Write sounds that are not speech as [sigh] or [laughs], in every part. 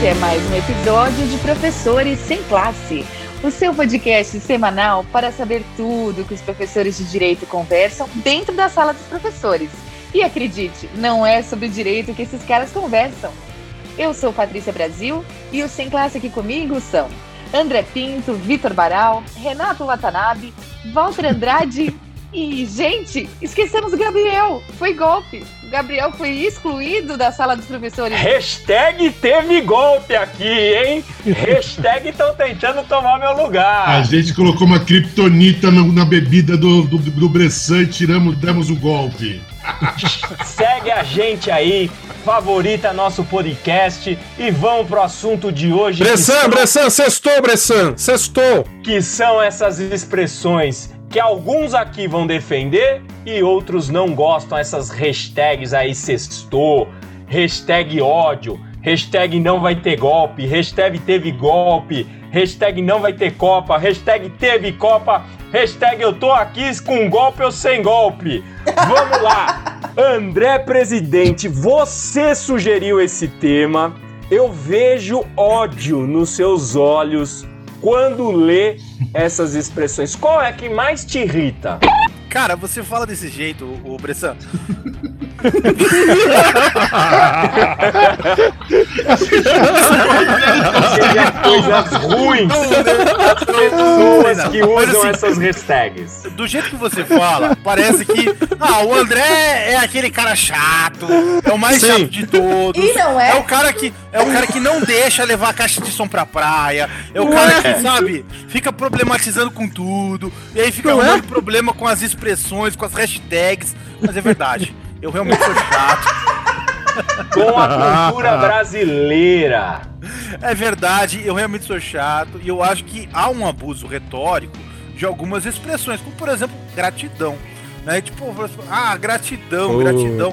Esse é mais um episódio de Professores Sem Classe, o seu podcast semanal para saber tudo que os professores de direito conversam dentro da sala dos professores. E acredite, não é sobre direito que esses caras conversam. Eu sou Patrícia Brasil e os Sem Classe aqui comigo são André Pinto, Vitor Baral, Renato Watanabe, Walter Andrade e, gente, esquecemos o Gabriel. Foi golpe. O Gabriel foi excluído da sala dos professores. Hashtag teve golpe aqui, hein? Hashtag estão tentando tomar meu lugar. A gente colocou uma kriptonita na, na bebida do, do, do Bressan e tiramos, demos o golpe. [laughs] Segue a gente aí, favorita nosso podcast e vamos pro assunto de hoje. Bressan, são, Bressan, sextou, Bressan, sextou. que são essas expressões que alguns aqui vão defender e outros não gostam. Essas hashtags aí, sextou, hashtag ódio, hashtag não vai ter golpe, hashtag teve golpe, hashtag não vai ter Copa, hashtag teve Copa, hashtag eu tô aqui com golpe ou sem golpe. Vamos lá! [laughs] André Presidente, você sugeriu esse tema. Eu vejo ódio nos seus olhos quando lê essas expressões. Qual é que mais te irrita? Cara, você fala desse jeito, o Bressan. Seja coisas ruins. As pessoas que usam assim, essas hashtags. Do jeito que você fala, parece que. Ah, o André é aquele cara chato, é o mais Sim. chato de todos. E não é? É o cara que é o cara que não deixa levar a caixa de som pra praia. É o cara que, sabe, fica problematizando com tudo. E aí fica Não é? arrumando problema com as expressões, com as hashtags. Mas é verdade. Eu realmente sou chato. Com a cultura brasileira. É verdade, eu realmente sou chato e eu acho que há um abuso retórico de algumas expressões, como por exemplo, gratidão. Né? Tipo, ah, gratidão, gratidão.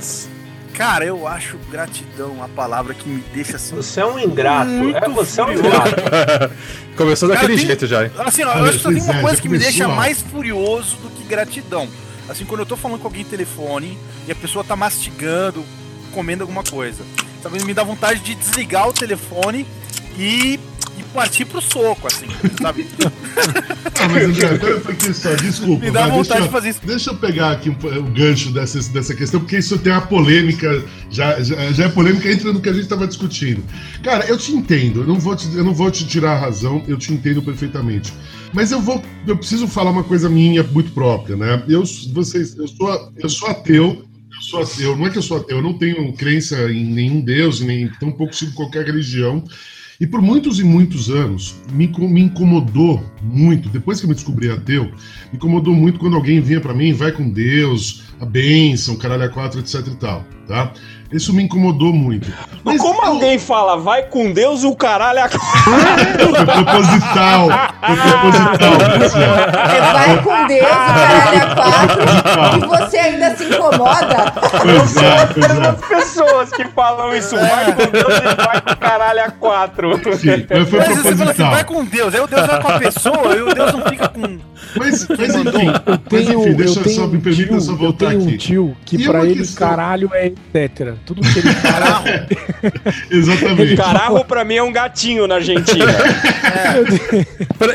Cara, eu acho gratidão a palavra que me deixa assim. Você é um ingrato. Muito É, você é um furioso. ingrato. [laughs] Começou Cara, daquele tem- jeito já. hein? Assim, ó, eu acho que só tem uma coisa que me deixa mais furioso do que gratidão. Assim, quando eu tô falando com alguém no telefone e a pessoa tá mastigando, comendo alguma coisa. Sabe, me dá vontade de desligar o telefone e, e partir pro soco, assim, sabe? [laughs] Ah, mas pouquinho só, desculpa. Me dá vai, vontade deixa, de fazer isso. Deixa eu pegar aqui o gancho dessa, dessa questão, porque isso tem uma polêmica, já, já, já é polêmica entre no que a gente estava discutindo. Cara, eu te entendo, eu não, vou te, eu não vou te tirar a razão, eu te entendo perfeitamente. Mas eu vou, eu preciso falar uma coisa minha muito própria, né? Eu, vocês, eu, sou, eu sou ateu, eu sou ateu, não é que eu sou ateu, eu não tenho crença em nenhum Deus, nem tampouco sigo qualquer religião. E por muitos e muitos anos me, me incomodou muito, depois que eu me descobri ateu, me incomodou muito quando alguém vinha pra mim, vai com Deus, a bênção, caralho a quatro, etc e tal, tá? Isso me incomodou muito. Mas Como eu- alguém fala, vai com Deus o caralho a Foi proposital, foi proposital, Marcelo. Você vai com Deus, o caralho a quatro, e você ainda se incomoda? Pois é, pois é. As pessoas que falam isso, vai com Deus e vai com caralho a quatro. Sim, mas foi Mas você fala assim, proposital. vai com Deus, aí o Deus vai com a pessoa e o Deus não fica com. Mas, mas enfim, mas tenho, enfim, deixa eu tenho só, me um permita tio, só eu voltar tenho um aqui. tio que E pra ele questão- caralho é etc. Tudo que ele fala. [laughs] Exatamente. Cararro pra mim é um gatinho na Argentina.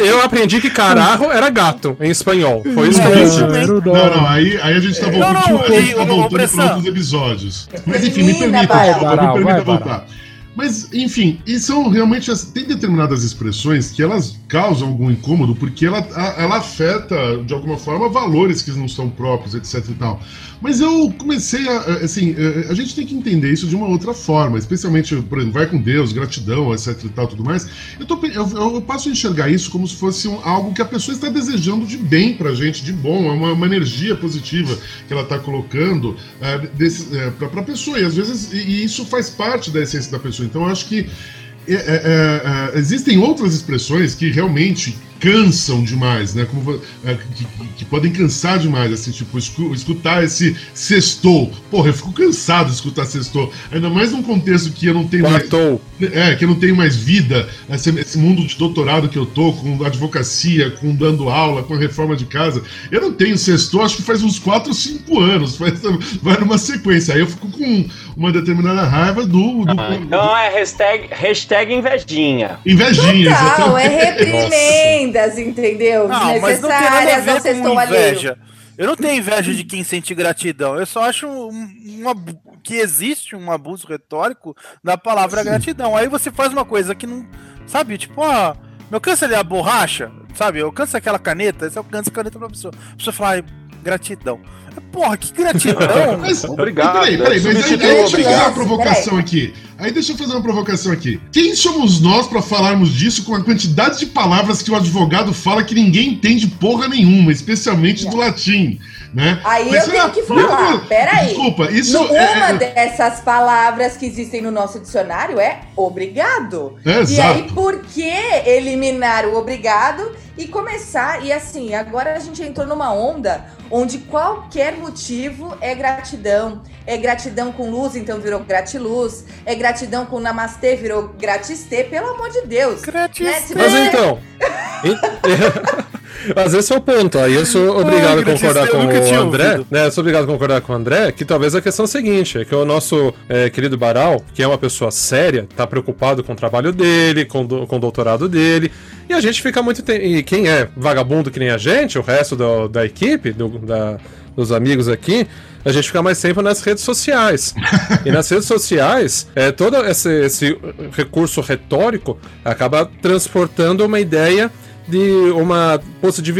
Eu aprendi que cararro era gato em espanhol. Foi isso que eu É, o Não, não, aí, aí a gente tá Não, voltando, não, a gente tá voltando para outros episódios. Mas enfim, me permita, me permita vai, voltar. Mas, enfim, e são realmente. Tem determinadas expressões que elas causam algum incômodo porque ela, ela afeta, de alguma forma, valores que não são próprios, etc e tal. Mas eu comecei a. a- Assim, a- a gente tem que entender isso de uma outra forma, especialmente, por exemplo, vai com Deus, gratidão, etc e tal, tudo mais. Eu, tô, eu, eu- passo a enxergar isso como se fosse um- algo que a pessoa está desejando de bem pra gente, de bom, é uma, uma energia positiva que ela está colocando é, desse, pra, pra pessoa. E às vezes, e, e isso faz parte da essência da pessoa. Então acho que é, é, é, é, existem outras expressões que realmente cansam demais, né? Como, é, que, que, podem cansar demais, assim, tipo, escu, escutar esse sextou. Porra, eu fico cansado de escutar sextou. Ainda mais num contexto que eu não tenho Quartou. mais. É, que eu não tenho mais vida, esse, esse, mundo de doutorado que eu tô, com advocacia, com dando aula, com a reforma de casa. Eu não tenho sextou, acho que faz uns 4 ou 5 anos. Faz, vai numa sequência. Aí eu fico com uma determinada raiva do. do, ah, então é hashtag, hashtag invejinha. Invejinha, Total, é reprimendas, entendeu? Não, mas não tem nada a ver com inveja. Eu não tenho inveja de quem sente gratidão. Eu só acho uma, que existe um abuso retórico da palavra Sim. gratidão. Aí você faz uma coisa que não. Sabe, tipo, ó. Meu câncer é a borracha, sabe? Eu canso aquela caneta, esse é o câncer caneta pra pessoa. A pessoa fala, gratidão. Porra, que gratidão! [laughs] Mas, Obrigado. Peraí, peraí, mas aí, aí deixa eu fazer uma provocação aqui. Aí deixa eu fazer uma provocação aqui. Quem somos nós para falarmos disso com a quantidade de palavras que o advogado fala que ninguém entende porra nenhuma, especialmente do latim? Né? Aí Mas, eu tenho que falar, peraí. Desculpa, isso no, é... Uma é- dessas palavras que existem no nosso dicionário é obrigado. É, e aí, por que eliminar o obrigado e começar? E assim, agora a gente entrou numa onda onde qualquer motivo é gratidão. É gratidão com luz, então virou gratiluz. É gratidão com namastê, virou gratistê. Pelo amor de Deus. Gratistê. Né? Mas então... [laughs] Mas esse é o ponto. Aí eu sou obrigado a concordar com o André. Né, eu sou obrigado a concordar com o André que talvez a questão é a seguinte: é que o nosso é, querido Baral, que é uma pessoa séria, tá preocupado com o trabalho dele, com, do, com o doutorado dele. E a gente fica muito. Te... E quem é vagabundo que nem a gente, o resto do, da equipe, do, da, dos amigos aqui, a gente fica mais tempo nas redes sociais. [laughs] e nas redes sociais, é, todo esse, esse recurso retórico acaba transportando uma ideia de uma,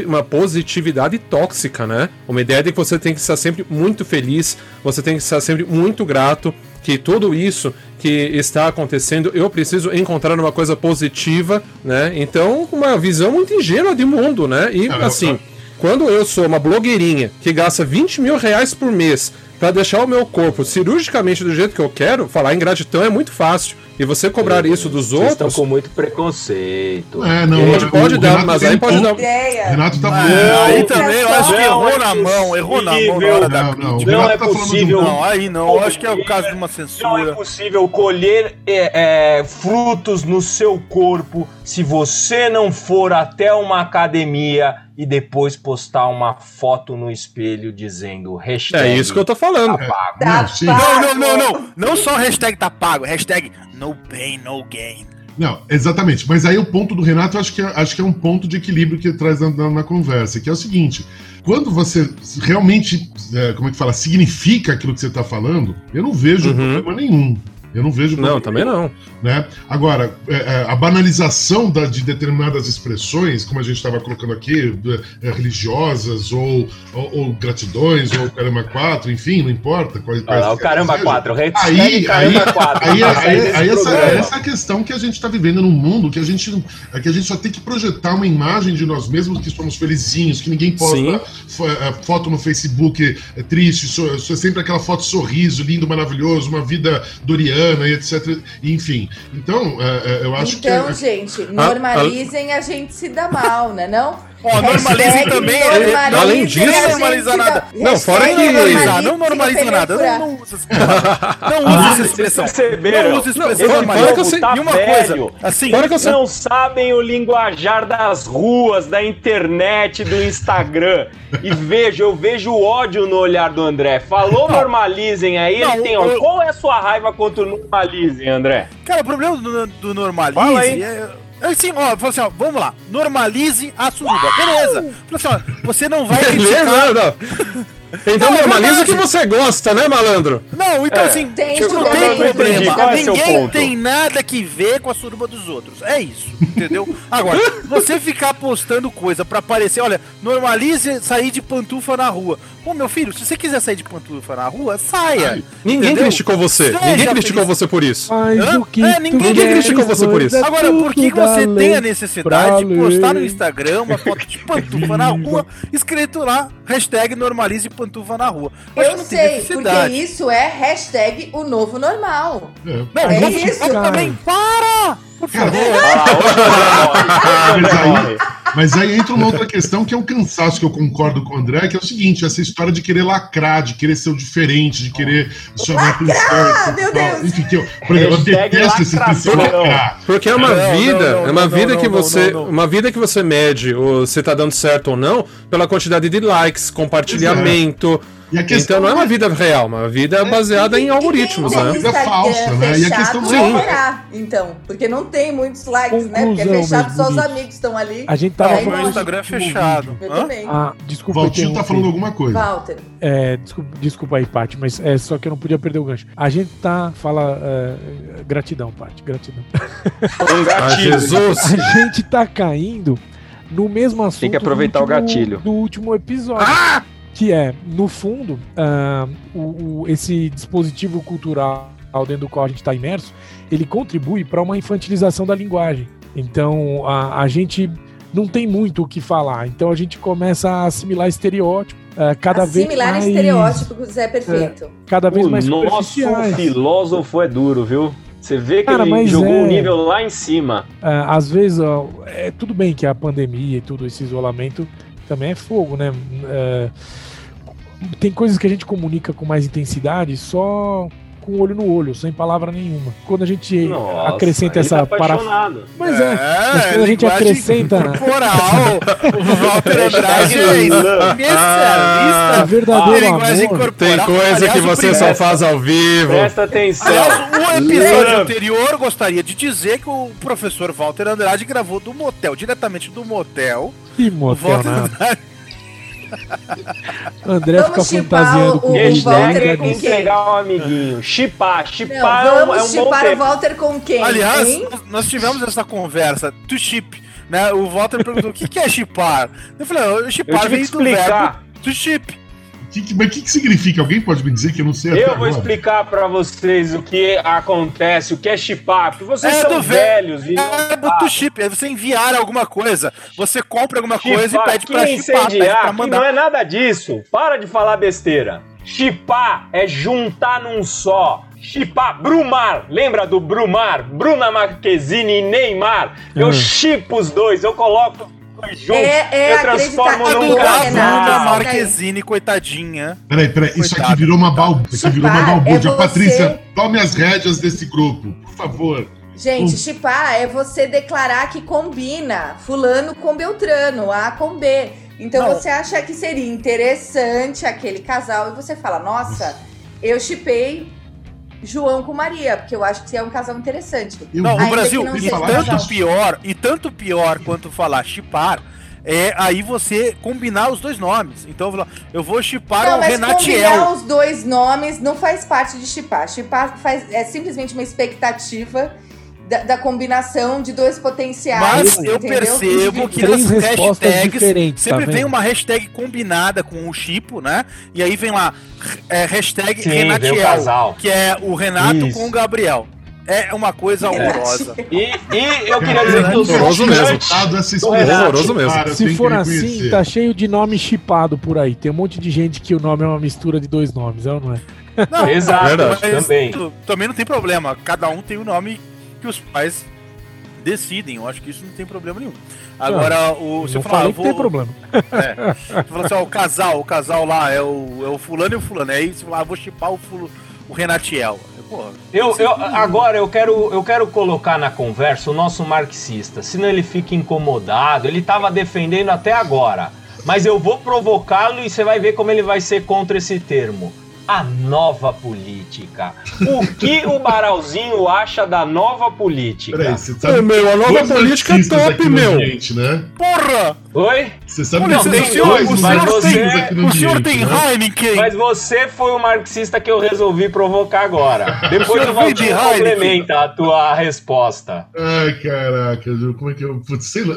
uma positividade tóxica, né? Uma ideia de que você tem que estar sempre muito feliz, você tem que estar sempre muito grato, que tudo isso que está acontecendo, eu preciso encontrar uma coisa positiva, né? Então, uma visão muito ingênua de mundo, né? E assim, quando eu sou uma blogueirinha que gasta 20 mil reais por mês para deixar o meu corpo cirurgicamente do jeito que eu quero, falar em gratidão é muito fácil. E você cobrar isso dos Vocês outros. estão com muito preconceito. É, não, a gente pode dar, mas aí pode dar. Renato tá. É, aí também eu acho que errou na mão, errou na mão na hora da não, não, não é tá possível. Não, aí não, eu acho que é o caso de uma censura. Não é possível colher é, é, frutos no seu corpo se você não for até uma academia e depois postar uma foto no espelho dizendo hashtag. É isso que eu tô falando. Tá pago. Tá não, não, não, não. Não só hashtag tá pago, hashtag no pain, no gain. Não, exatamente. Mas aí o ponto do Renato, acho que é, acho que é um ponto de equilíbrio que traz na, na, na conversa, que é o seguinte: quando você realmente, é, como é que fala, significa aquilo que você está falando, eu não vejo uhum. problema nenhum. Eu não vejo. Não, também não. Né? Agora, é, é, a banalização da, de determinadas expressões, como a gente estava colocando aqui, é, religiosas ou, ou, ou, gratidões, ou caramba 4, enfim, não importa. Quais, quais ah, o caramba 4, aí, aí, caramba 4. Aí, aí, aí, essa, essa é a questão que a gente está vivendo num mundo que a gente, que a gente só tem que projetar uma imagem de nós mesmos que somos felizinhos, que ninguém posta foto no Facebook triste, sempre aquela foto sorriso, lindo, maravilhoso, uma vida doriana e etc. Enfim. Então, é, é, eu acho então, que. Então, gente, normalizem, a, a... a gente se dá mal, né? Não? Ó, normalizem também. Normalize além disso, não normaliza nada. Não, fora que. Normalizar, não normaliza nada. Não, não usa essa expressão. Não usa essa expressão. Fora que eu sei. E uma coisa. Assim, fora que eu não sabem o linguajar das ruas, da internet, do Instagram. E vejo, eu vejo o ódio no olhar do André. Falou normalizem aí, ele tem. Qual é a sua raiva contra o normalizem, André? Cara, o problema do, do normalizem é Assim, ó, falou assim, ó, vamos lá, normalize a suruba. Beleza. Falou assim, ó, você não vai criticar... Beleza, não. Então não, normaliza o que você gosta, né, malandro? Não, então é. assim, tem tipo, não tem problema. É Ninguém tem nada que ver com a suruba dos outros. É isso, entendeu? Agora, [laughs] você ficar postando coisa para aparecer, olha, normalize sair de pantufa na rua. Pô, meu filho, se você quiser sair de pantufa na rua, saia. Ai, ninguém entendeu? criticou você. Seja ninguém criticou feliz. você por isso. É, ninguém, ninguém criticou você por isso. Agora, por que você tem a necessidade de postar no Instagram uma foto de pantufa na rua, [laughs] escrito lá, hashtag normalize pantufa pantufa na rua. Mas eu sei, porque isso é hashtag o novo normal. É. Não, é isso. também, para! Por favor. Ah, mas, aí, mas aí entra uma outra questão que é um cansaço que eu concordo com o André, que é o seguinte: essa história de querer lacrar, de querer ser o diferente, de querer chamar atenção. Meu Deus! Enfim, que eu, por exemplo, eu detesto esse tipo lacrar. Porque é uma não, vida, não, não, é uma vida que você. Uma vida que você mede se tá dando certo ou não pela quantidade de likes, compartilhamento. Então não é uma vida real, uma vida é, baseada em algoritmos, né? Uma vida falsa, né? E a questão Sim. então, porque não tem muitos likes, Conclusão, né? Porque é fechado, só os amigos estão ali. A gente tava falando. O Instagram é fechado. Eu também. Ah, desculpa. Valtinho tá falando alguma coisa. Walter. É, desculpa, desculpa aí, Paty, mas é só que eu não podia perder o gancho. A gente tá. Fala. É, gratidão, Paty, gratidão. Um gatilho. Ah, Jesus! A gente tá caindo no mesmo assunto. Tem que aproveitar último, o gatilho. Do último episódio. Ah! Que é, no fundo, uh, o, o, esse dispositivo cultural dentro do qual a gente está imerso, ele contribui para uma infantilização da linguagem. Então, a, a gente não tem muito o que falar. Então, a gente começa a assimilar estereótipos. Uh, cada assimilar vez mais, estereótipos é perfeito. Uh, cada vez o mais nosso filósofo é duro, viu? Você vê que Cara, ele jogou o é... um nível lá em cima. Uh, às vezes, ó, é tudo bem que a pandemia e tudo esse isolamento também é fogo, né? Uh, tem coisas que a gente comunica com mais intensidade só com olho no olho, sem palavra nenhuma. Quando a gente Nossa, acrescenta essa tá parafusão. Mas é, é mas quando a gente acrescenta. Corporal, o Walter Andrade é especialista. É verdadeiro amor. Tem coisa que você só faz ao vivo. Presta atenção. Aliás, o episódio anterior gostaria de dizer que o professor Walter Andrade gravou do motel, diretamente do motel. Que motel, né? André vamos fica fantasiando com o Hashtag com entregar um amiguinho. Chipar. Chipar é um, é um chipar o Walter com quem? Aliás, hein? nós tivemos essa conversa. To chip. Né? O Walter perguntou o que, que é chipar. Eu falei, chipar vem do verbo to chip. Que, mas o que, que significa? Alguém pode me dizer que eu não sei Eu vou agora. explicar para vocês o que acontece, o que é chipar, porque vocês é são velhos. E é do chip, é você enviar alguma coisa. Você compra alguma chipar. coisa e pede pra chipar. Pede mandar. não é nada disso. Para de falar besteira. Chipar é juntar num só. Chipar, Brumar, lembra do Brumar? Bruna Marquezine e Neymar. Eu hum. chipo os dois, eu coloco junto, é, é eu transformo num casal. Marquezine, coitadinha. Peraí, peraí, isso aqui virou uma balbúrdia. Isso virou uma balbúrdia. É Patrícia, tome as rédeas desse grupo, por favor. Gente, chipar é você declarar que combina fulano com Beltrano, A com B. Então Não. você acha que seria interessante aquele casal e você fala, nossa, eu chipei João com Maria, porque eu acho que é um casal interessante. não, no Brasil, não e tanto pior, e tanto pior quanto falar chipar, é aí você combinar os dois nomes. Então eu vou chipar o Renatiel. Combinar os dois nomes não faz parte de chipar. Chipar faz, é simplesmente uma expectativa da, da, combinação de dois potenciais. Mas eu percebo que nas hashtags sempre tá vem uma hashtag combinada com o Chipo, né? E aí vem lá, é, hashtag Sim, Renatiel, que é o Renato Isso. com o Gabriel. É uma coisa horrorosa. E, e eu queria dizer que horroroso mesmo. Horroroso mesmo. Se for assim, tá cheio de nome chipado por aí. Tem um monte de gente que o nome é uma mistura de dois nomes, é ou não é? Não, Exato, Verdade, também. Também não tem problema. Cada um tem o nome que os pais decidem. Eu acho que isso não tem problema nenhum. Agora, o, se eu falar, eu vou, tem problema. [laughs] É, você falou assim, ó, o casal, o casal lá é o, é o fulano e o fulano. Aí você fala, ah, vou chipar o, fulo, o Renatiel. eu, eu, agora eu quero, eu quero colocar na conversa o nosso marxista, senão ele fica incomodado. Ele estava defendendo até agora, mas eu vou provocá-lo e você vai ver como ele vai ser contra esse termo a nova política. O que o Baralzinho acha da nova política? Peraí, você sabe Ô, meu, a nova política é top, meu. Ambiente, né? Porra! Oi? Você sabe que tem dois o marxistas aqui no O senhor tem né? Heineken. Mas você foi o marxista que eu resolvi provocar agora. Depois o Valdir complementa a tua resposta. Ai, caraca, como é que eu... Putz, sei lá...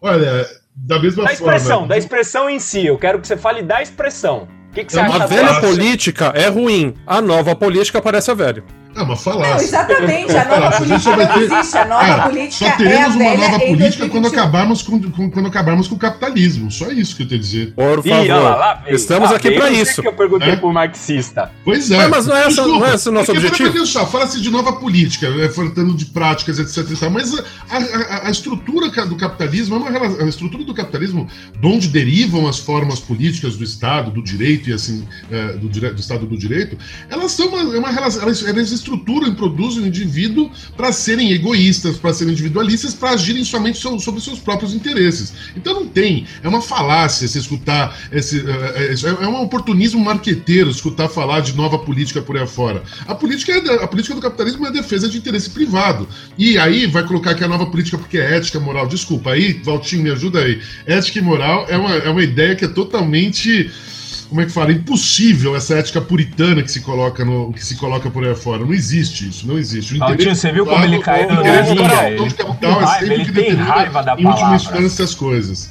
Olha, da mesma da forma... Da expressão, da expressão em si. Eu quero que você fale da expressão. Que, que você acha? A velha política é ruim, a nova política parece a velha. É uma falácia. Não, exatamente. A nova política não ter... existe. A nova Cara, política só teremos é uma nova política quando acabarmos, com, com, quando acabarmos com o capitalismo. Só isso que eu tenho a dizer. Por favor. Ih, lá, lá, Estamos lá, aqui para isso. que eu perguntei é? pro marxista. Pois é. Mas, não é, essa, não é esse o nosso objetivo? Só, fala-se de nova política, é, falando de práticas, etc. Mas a, a, a, estrutura do capitalismo é uma a estrutura do capitalismo, de onde derivam as formas políticas do Estado, do direito e assim, é, do, do Estado do direito, elas são uma, uma relação, elas, elas estruturam e produzem o indivíduo para serem egoístas, para serem individualistas, para agirem somente so, sobre seus próprios interesses. Então não tem, é uma falácia se escutar, esse, é, é, é um oportunismo marqueteiro escutar falar de nova política por aí fora. A política, é, a política do capitalismo é a defesa de interesse privado. E aí vai colocar que a nova política porque é ética, moral. Desculpa, aí, Valtinho, me ajuda aí. Ética e moral é uma, é uma ideia que é totalmente como é que fala, impossível essa ética puritana que se coloca no que se coloca por aí fora. Não existe isso, não existe. O Altinho, você viu como ele caiu no interesse de capital é sempre que determina em última instância as coisas.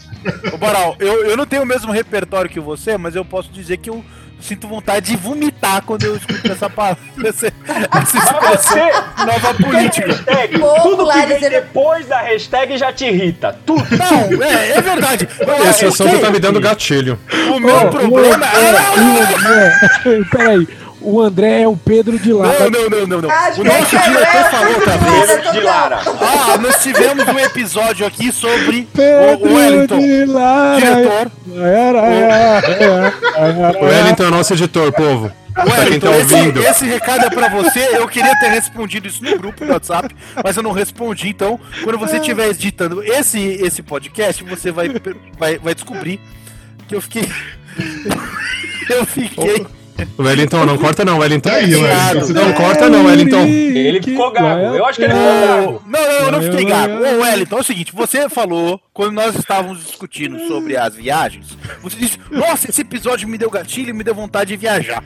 Ô, Baral, eu, eu não tenho o mesmo repertório que você, mas eu posso dizer que eu sinto vontade de vomitar quando eu escuto essa palavra. [laughs] Essa, essa expressão nova política. Hashtag, tudo que vem depois da hashtag já te irrita. Tudo. Não, é, é verdade. Esse assunto tá me dando gatilho. O meu oh, problema é. Peraí. O André é o Pedro de Lara. Não, não, não, não. não. O nosso diretor falou outra vez. Pedro de Lara. Ah, nós tivemos um episódio aqui sobre Pedro o Wellington. De Lara. Diretor. Era, era, era, o Wellington é o nosso editor, povo. Wellington, tá esse, esse, recado é pra você. Eu queria ter respondido isso no grupo do WhatsApp, mas eu não respondi. Então, quando você estiver editando esse, esse podcast, você vai, vai, vai descobrir que eu fiquei. [laughs] eu fiquei. O Wellington, não corta não, Wellington. Aí, Wellington não corta não, Wellington. Ele ficou gago. Eu acho que ele ficou gago. Não, não, eu não fiquei gago. Ô, Wellington, é o seguinte, você falou, quando nós estávamos discutindo sobre as viagens, você disse, nossa, esse episódio me deu gatilho, me deu vontade de viajar.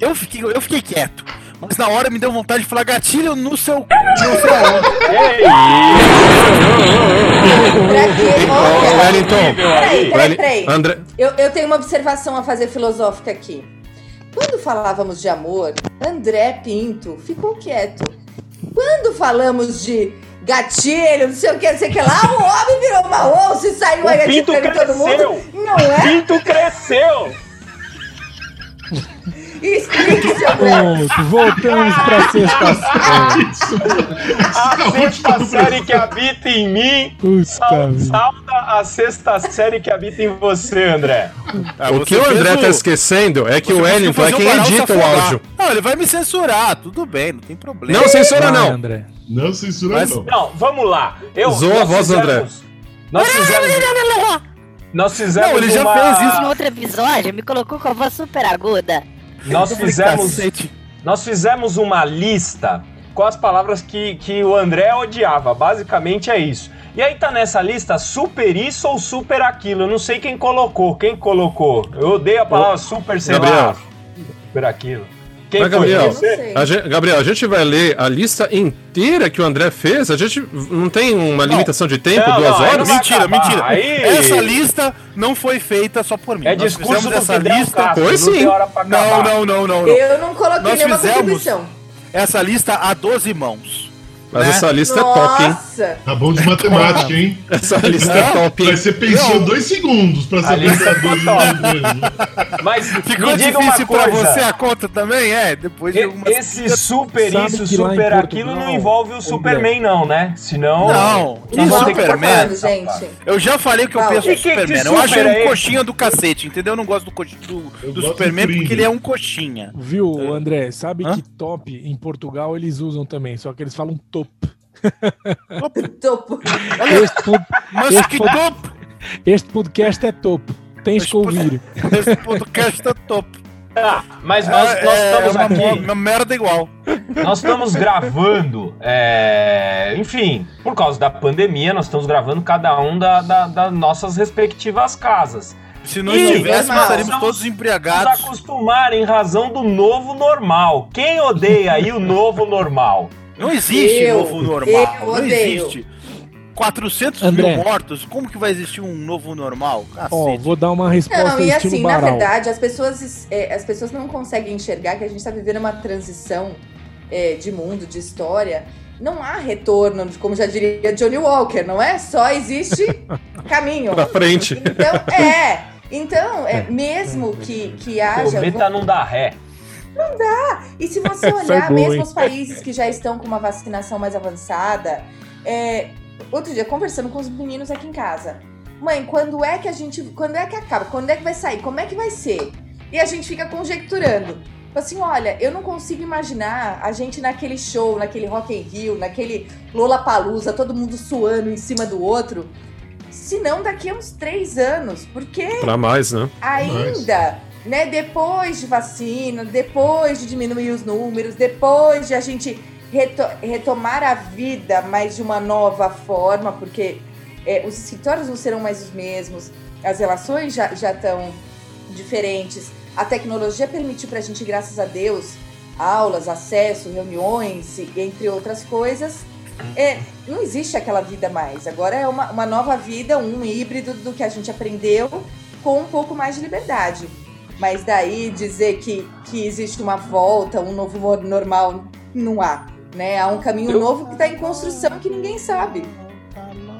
Eu fiquei, eu fiquei quieto. Mas na hora me deu vontade de falar gatilho no seu. No seu Wellington. Peraí, peraí, peraí. André... Eu, eu tenho uma observação a fazer filosófica aqui. Quando falávamos de amor, André Pinto ficou quieto. Quando falamos de gatilho, não sei o que, não sei o que lá, o homem virou uma onça e saiu o aí atirando todo mundo. Não é? Pinto cresceu! Explique, seu Pronto, voltamos pra sexta série. A sexta série que habita em mim. Salta a sexta série que habita em você, André. Ah, o que o André tá esquecendo é que o Wellington é quem edita o áudio. Não, ele vai me censurar, tudo bem, não tem problema. Não censura, não. André. Não censura, Mas, não. Não, vamos lá. Eu, Zoa a voz do André. Nós fizemos. Nós fizemos. Não, ele já uma... fez isso no outro episódio, me colocou com a voz super aguda. [laughs] Nós fizemos, nós fizemos uma lista com as palavras que, que o André odiava. Basicamente é isso. E aí tá nessa lista super isso ou super aquilo. Eu não sei quem colocou. Quem colocou? Eu odeio a palavra super, sei Gabriel. lá. Super aquilo. Quem Mas, Gabriel, a gente, Gabriel, a gente vai ler a lista inteira que o André fez? A gente não tem uma não. limitação de tempo, não, duas não, horas? Mentira, mentira. Aí... Essa lista não foi feita só por mim. É Nós discurso essa lista. Foi sim. Não, não, não, não, não. Eu não coloquei Nós nenhuma contribuição. Essa lista a 12 mãos. Mas né? essa lista Nossa. é top, hein? Tá bom de matemática, hein? [laughs] Essa lista é top, hein? Mas você pensou não. dois segundos pra saber se é 12 Mas ficou difícil pra você a conta também? É, depois de algumas... Esse super isso, super aquilo não envolve o Superman, não, né? Senão... Não, que Superman? gente. Eu já falei que eu penso do Superman. Eu acho ele um coxinha do cacete, entendeu? Eu não gosto do, do Superman porque ele é um coxinha. Viu, André? Sabe que top em Portugal eles usam também, só que eles falam top topo. topo. Este, pod... este, pod... este podcast é topo. Tens este que ouvir. Este podcast é topo. Ah, mas nós, é, nós é, estamos é uma, aqui. Uma merda igual. Nós estamos gravando, é, enfim, por causa da pandemia, nós estamos gravando cada um das da, da nossas respectivas casas. Se nós tivéssemos, estaríamos todos embriagados. Nos acostumar em razão do novo normal. Quem odeia aí o novo normal? Não existe eu, novo normal. não existe. 400 André. mil mortos, como que vai existir um novo normal? Ó, oh, vou dar uma resposta Não, e assim, na verdade, as pessoas, é, as pessoas não conseguem enxergar que a gente está vivendo uma transição é, de mundo, de história, não há retorno, como já diria Johnny Walker, não é? Só existe [laughs] caminho. Pra frente. Então, é. Então, é, mesmo que, que haja. Cometa não dá ré. Não dá. E se você [laughs] é olhar, boa, mesmo os países que já estão com uma vacinação mais avançada, é, outro dia, conversando com os meninos aqui em casa. Mãe, quando é que a gente. Quando é que acaba? Quando é que vai sair? Como é que vai ser? E a gente fica conjecturando. Tipo Assim, olha, eu não consigo imaginar a gente naquele show, naquele Rock in Rio, naquele Lollapalooza, todo mundo suando em cima do outro, se não daqui a uns três anos, porque Pra mais, né? ainda, né, depois de vacina, depois de diminuir os números, depois de a gente reto- retomar a vida, mas de uma nova forma, porque é, os escritórios não serão mais os mesmos, as relações já estão diferentes, a tecnologia permitiu para a gente, graças a Deus, aulas, acesso, reuniões, entre outras coisas. É, não existe aquela vida mais. Agora é uma, uma nova vida, um híbrido do que a gente aprendeu com um pouco mais de liberdade. Mas daí dizer que, que existe uma volta, um novo normal, não há. Né? Há um caminho Eu- novo que está em construção que ninguém sabe.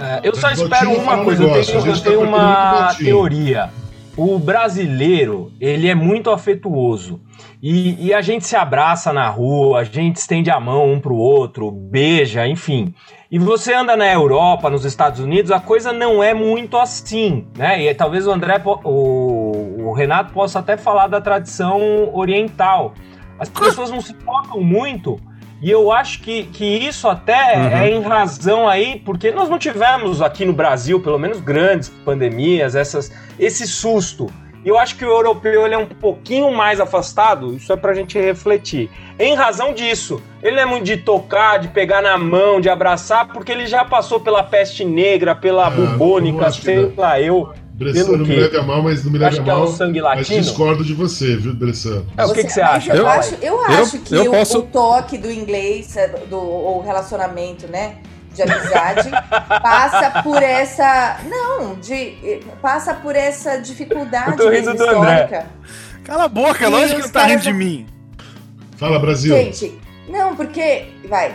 É, eu só espero uma um coisa, eu tenho, eu tá tenho uma Botinho. teoria. O brasileiro, ele é muito afetuoso. E, e a gente se abraça na rua, a gente estende a mão um pro outro, beija, enfim. E você anda na Europa, nos Estados Unidos, a coisa não é muito assim, né? E talvez o André, o, o Renato possa até falar da tradição oriental. As pessoas não se tocam muito e eu acho que, que isso até Uhum. é em razão aí, porque nós não tivemos aqui no Brasil, pelo menos grandes pandemias, essas, esse susto. E eu acho que o europeu ele é um pouquinho mais afastado, isso é pra gente refletir. Em razão disso, ele não é muito de tocar, de pegar na mão, de abraçar, porque ele já passou pela peste negra, pela eu bubônica, sei lá, eu. Bressan não me leve a mal, mas não me leve Acho a que é mal. sangue Mas discordo de você, viu, Bressan? É, o que, que você acha? Eu, acho, eu Eu- acho que eu o, posso- o toque do inglês, é, do, o relacionamento, né? De amizade, [laughs] passa por essa. Não, de, passa por essa dificuldade Eu tô rindo mesmo do André. histórica. Cala a boca, E lógico que não tá rindo de mim. Fala, Brasil. Gente, não, porque, vai,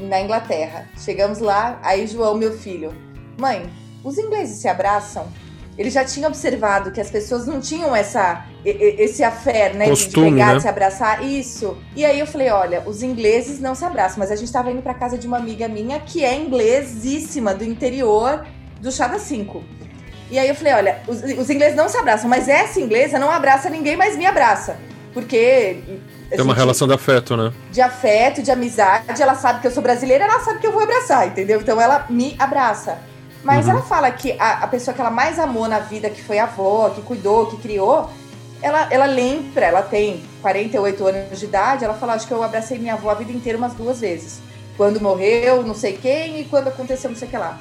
na Inglaterra, chegamos lá, aí João, meu filho, mãe, os ingleses se abraçam? Ele já tinha observado que as pessoas não tinham essa, esse affair, né? de- Costume, de pegar, né? se abraçar, isso. E aí eu falei, olha, os ingleses não se abraçam, mas a gente tava indo pra casa de uma amiga minha que é inglesíssima, do interior do Chá das 5. E aí eu falei, olha, os, os ingleses não se abraçam, mas essa inglesa não abraça ninguém, mas me abraça. Porque... Tem uma gente- relação de afeto, né? de afeto, de amizade. Ela sabe que eu sou brasileira, ela sabe que eu vou abraçar, entendeu? Então ela me abraça. Mas Uhum. ela fala que a, a pessoa que ela mais amou na vida, que foi a avó, que cuidou, que criou, ela, ela lembra, ela tem 48 anos de idade, ela fala, acho que eu abracei minha avó a vida inteira umas duas vezes. Quando morreu, não sei quem, e quando aconteceu não sei o que lá.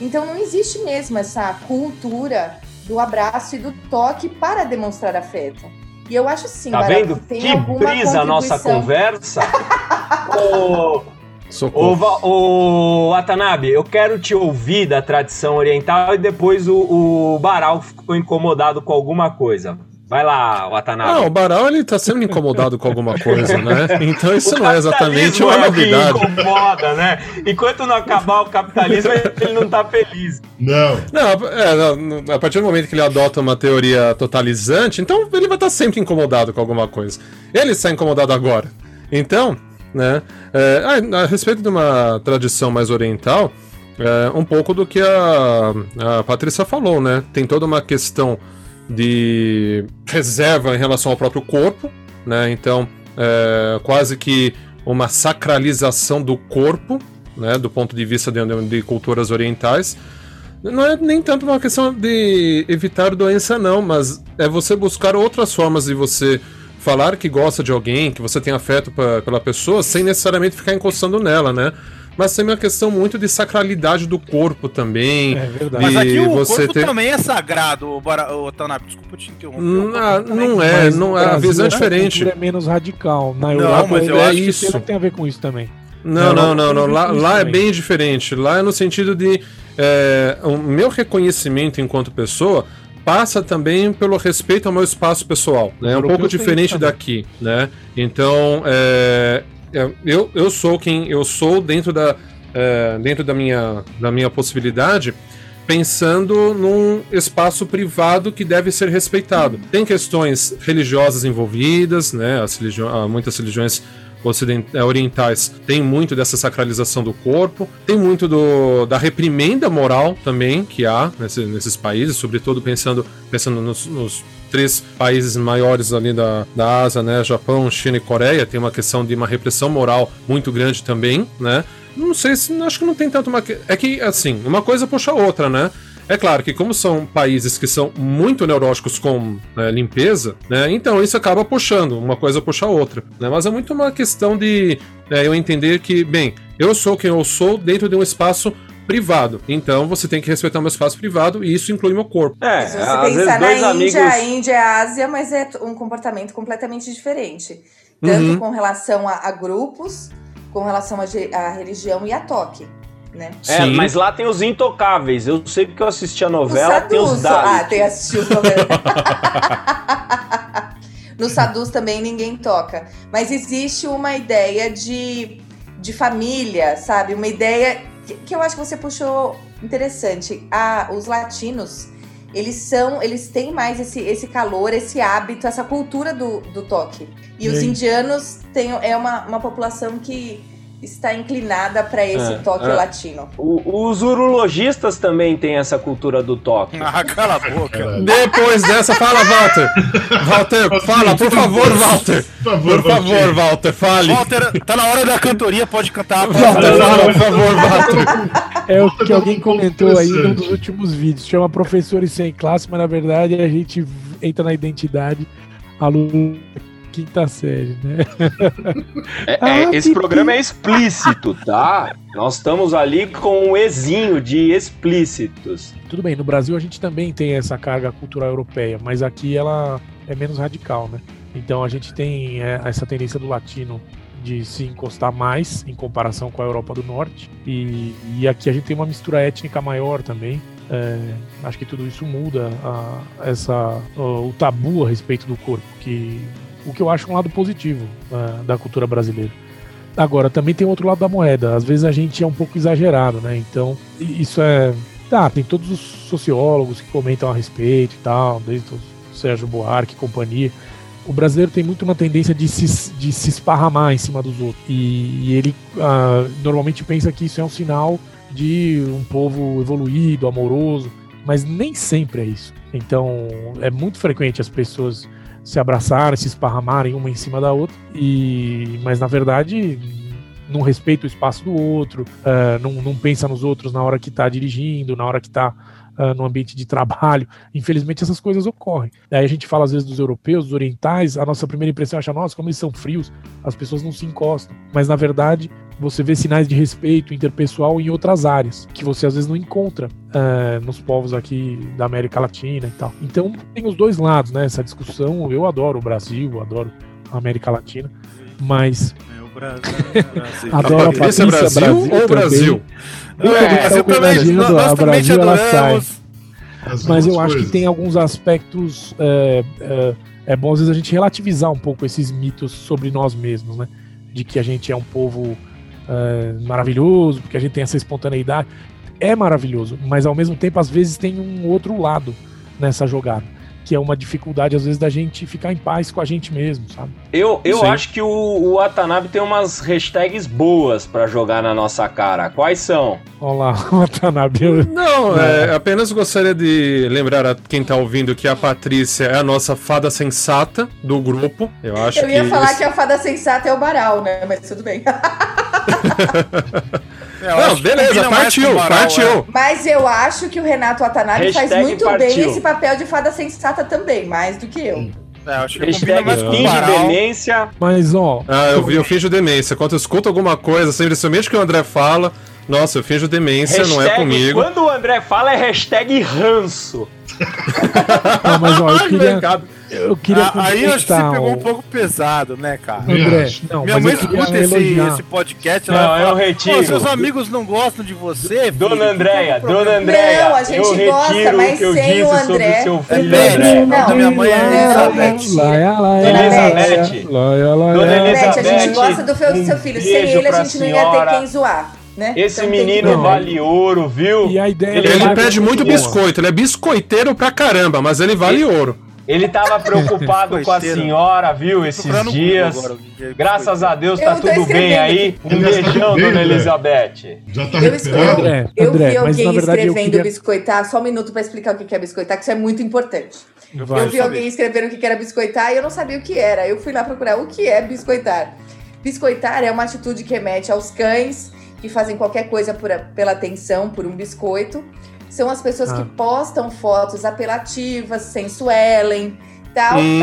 Então não existe mesmo essa cultura do abraço e do toque para demonstrar afeto. E eu acho sim, Tá vendo? tem Que alguma brisa a nossa conversa. [laughs] Ô, Socorro. Ô, Va- ô, Watanabe, eu quero te ouvir da tradição oriental e depois o, o Baral ficou incomodado com alguma coisa. Vai lá, Watanabe. Não, o Baral ele tá sempre incomodado com alguma coisa, né? Então isso O não é exatamente uma é que novidade. incomoda, né? Enquanto não acabar o capitalismo, ele não tá feliz. Não. Não, é, não, a partir do momento que ele adota uma teoria totalizante, então ele vai estar sempre incomodado com alguma coisa. Ele está incomodado agora. Então, né? é, a, respeito de uma tradição mais oriental, é, um pouco do que a, a Patrícia falou, né? Tem toda uma questão de reserva em relação ao próprio corpo, né? Então, é, quase que uma sacralização do corpo, né? Do ponto de vista de, de culturas orientais. Não é nem tanto uma questão de evitar doença, não, mas é você buscar outras formas de você falar que gosta de alguém, que você tem afeto pra- pela pessoa, sem necessariamente ficar encostando nela, né? Mas tem uma questão muito de sacralidade do corpo também. É verdade. Mas aqui o você corpo ter- também é sagrado, o, Bara... o Tanap, desculpa te interromper. Não, não é, não é, a visão é a diferente. é menos radical. Na Não, Europa, mas eu é acho que isso. isso- tem a ver com isso também. Não, não, não, não. Lá, lá é bem diferente. Lá é no sentido de é, o meu reconhecimento enquanto pessoa passa também pelo respeito ao meu espaço pessoal. né? É um pouco diferente também. daqui, né? Então, é, é, eu, eu sou quem eu sou dentro da, é, dentro da minha, da minha possibilidade, pensando num espaço privado que deve ser respeitado. Tem questões religiosas envolvidas, né? As religi muitas religiões orientais têm muito dessa sacralização do corpo, tem muito do, da reprimenda moral também que há nesse, nesses países, sobretudo pensando, pensando nos, nos três países maiores ali da, da Ásia, né? Japão, China e Coreia, tem uma questão de uma repressão moral muito grande também, né? Não sei se. Acho que não tem tanto uma. É que, assim, uma coisa puxa a outra, né? É claro que, como são países que são muito neuróticos com né, limpeza, né, então isso acaba puxando, uma coisa puxa a outra. Né, mas é muito uma questão de é, eu entender que, bem, eu sou quem eu sou dentro de um espaço privado. Então você tem que respeitar meu espaço privado e isso inclui meu corpo. É, se você pensar na Índia, amigos... a Índia é a Ásia, mas é um comportamento completamente diferente. Tanto uhum. com relação a, a grupos, com relação à religião e a toque. Né? É, Sim. mas lá tem os intocáveis. Eu sei que eu assisti a novela, tem os Daleks. Ah, tem assistido novela. [laughs] no Sadus também ninguém toca. Mas existe uma ideia de, de família, sabe? Uma ideia que, que eu acho que você puxou interessante. Ah, os latinos, eles são, eles têm mais esse, esse calor, esse hábito, essa cultura do, do toque. E, e os aí? indianos têm, é uma, uma população que está inclinada para esse é, toque é. latino. O, os urologistas também têm essa cultura do toque. [laughs] Ah, cala a boca. Depois dessa, fala, Walter. Walter, fala, por favor, Walter. Por favor, por favor Walter, fale. Walter, tá na hora da cantoria, pode cantar. Walter, fala, por favor, Walter. É o que alguém comentou aí num dos últimos vídeos. Chama Professores Sem Classe, mas na verdade a gente entra na identidade aluno quinta série, né? É, é, ah, esse programa é explícito, tá? Nós estamos ali com um exinho de explícitos. Tudo bem, no Brasil a gente também tem essa carga cultural europeia, mas aqui ela é menos radical, né? Então a gente tem é, essa tendência do latino de se encostar mais em comparação com a Europa do Norte. E, e aqui a gente tem uma mistura étnica maior também. É, acho que tudo isso muda a, essa, o tabu a respeito do corpo, que o que eu acho um lado positivo uh, da cultura brasileira. Agora, também tem outro lado da moeda. Às vezes a gente é um pouco exagerado, né? Então, isso é. Tá, tem todos os sociólogos que comentam a respeito e tal, desde o Sérgio Buarque e companhia. O brasileiro tem muito uma tendência de se, de se esparramar em cima dos outros. E, e ele uh, normalmente pensa que isso é um sinal de um povo evoluído, amoroso, mas nem sempre é isso. Então, é muito frequente as pessoas se abraçarem, se esparramarem uma em cima da outra, e mas na verdade não respeita o espaço do outro, uh, não, não pensa nos outros na hora que está dirigindo, na hora que está uh, no ambiente de trabalho. [laughs] Infelizmente essas coisas ocorrem. Aí a gente fala às vezes dos europeus, dos orientais, a nossa primeira impressão é achar, nossa, como eles são frios, as pessoas não se encostam. Mas na verdade você vê sinais de respeito interpessoal em outras áreas, que você às vezes não encontra uh, nos povos aqui da América Latina e tal. Então tem os dois lados, né? Essa discussão. Eu adoro o Brasil, adoro a América Latina, mas. É o Brasil. [laughs] Brasil. adoro a Patrícia, Brasil, Brasil ou Brasil? Não, é, eu também, nós, nós também te adoramos. Mas eu acho que tem alguns aspectos. É, é, é bom às vezes a gente relativizar um pouco esses mitos sobre nós mesmos, né? De que a gente é um povo é, maravilhoso, porque a gente tem essa espontaneidade. É maravilhoso, mas ao mesmo tempo, às vezes, tem um outro lado nessa jogada que é uma dificuldade, às vezes, da gente ficar em paz com a gente mesmo, sabe? Eu, eu acho que o, o Watanabe tem umas hashtags boas para jogar na nossa cara. Quais são? Olha lá, o [laughs] Watanabe. Não, é, apenas gostaria de lembrar a quem tá ouvindo que a Patrícia é a nossa fada sensata do grupo. Eu acho Eu ia falar que a fada sensata é o Baral, né? Mas tudo bem. [laughs] [laughs] É, não, beleza, partiu, partiu. É. Mas eu acho que o Renato Watanabe faz muito partiu. bem esse papel de fada sensata também, mais do que eu. É, acho que mais finge demência. Mas, ó. Ah, eu, eu finjo demência. Quando eu escuto alguma coisa, sempre, principalmente que o André fala, nossa, eu finjo demência, hashtag, não é comigo. Quando o André fala, é hashtag ranço. não, mas, ó, eu [laughs] queria, Eu queria Ah, aí eu acho que você pegou um pouco pesado, né, cara? André, não, Minha mãe escuta esse, esse podcast. Não, ela eu falar, retiro. "Pô, seus amigos não gostam de você. Dona Andréia, é Dona problema?" Andréia, Não, a gente eu gosta, mas o que eu sem o sobre André. seu É filho Beth, André. o nome da minha mãe é Não, Elizabeth. Dona Elizabeth. Dona laia. Beth, a gente Elizabeth, gosta do, seu- do seu um filho. Sem ele, a gente não ia ter quem zoar. Né? Esse Então menino Não, vale ouro, viu? E a ideia Ele Ele pede é muito boa. biscoito, ele é biscoiteiro pra caramba, mas ele vale ouro. Ele tava [laughs] preocupado com a senhora, viu, esses dias. agora, é Graças a Deus Eu tá tudo bem aí. Um tá beijão, dona André. Elizabeth. Já tá Eu, recuperado? André, eu André, vi mas alguém na verdade eu escrevendo queria... biscoitar, só um minuto pra explicar o que é biscoitar, que isso é muito importante. Vai. eu vi alguém escrevendo o que era biscoitar e eu não sabia o que era. Eu fui lá procurar o que é biscoitar. Biscoitar é uma atitude que remete aos cães que fazem qualquer coisa por pela atenção, por um biscoito. São as pessoas Ah. que postam fotos apelativas, sensuelem, tal, Hum.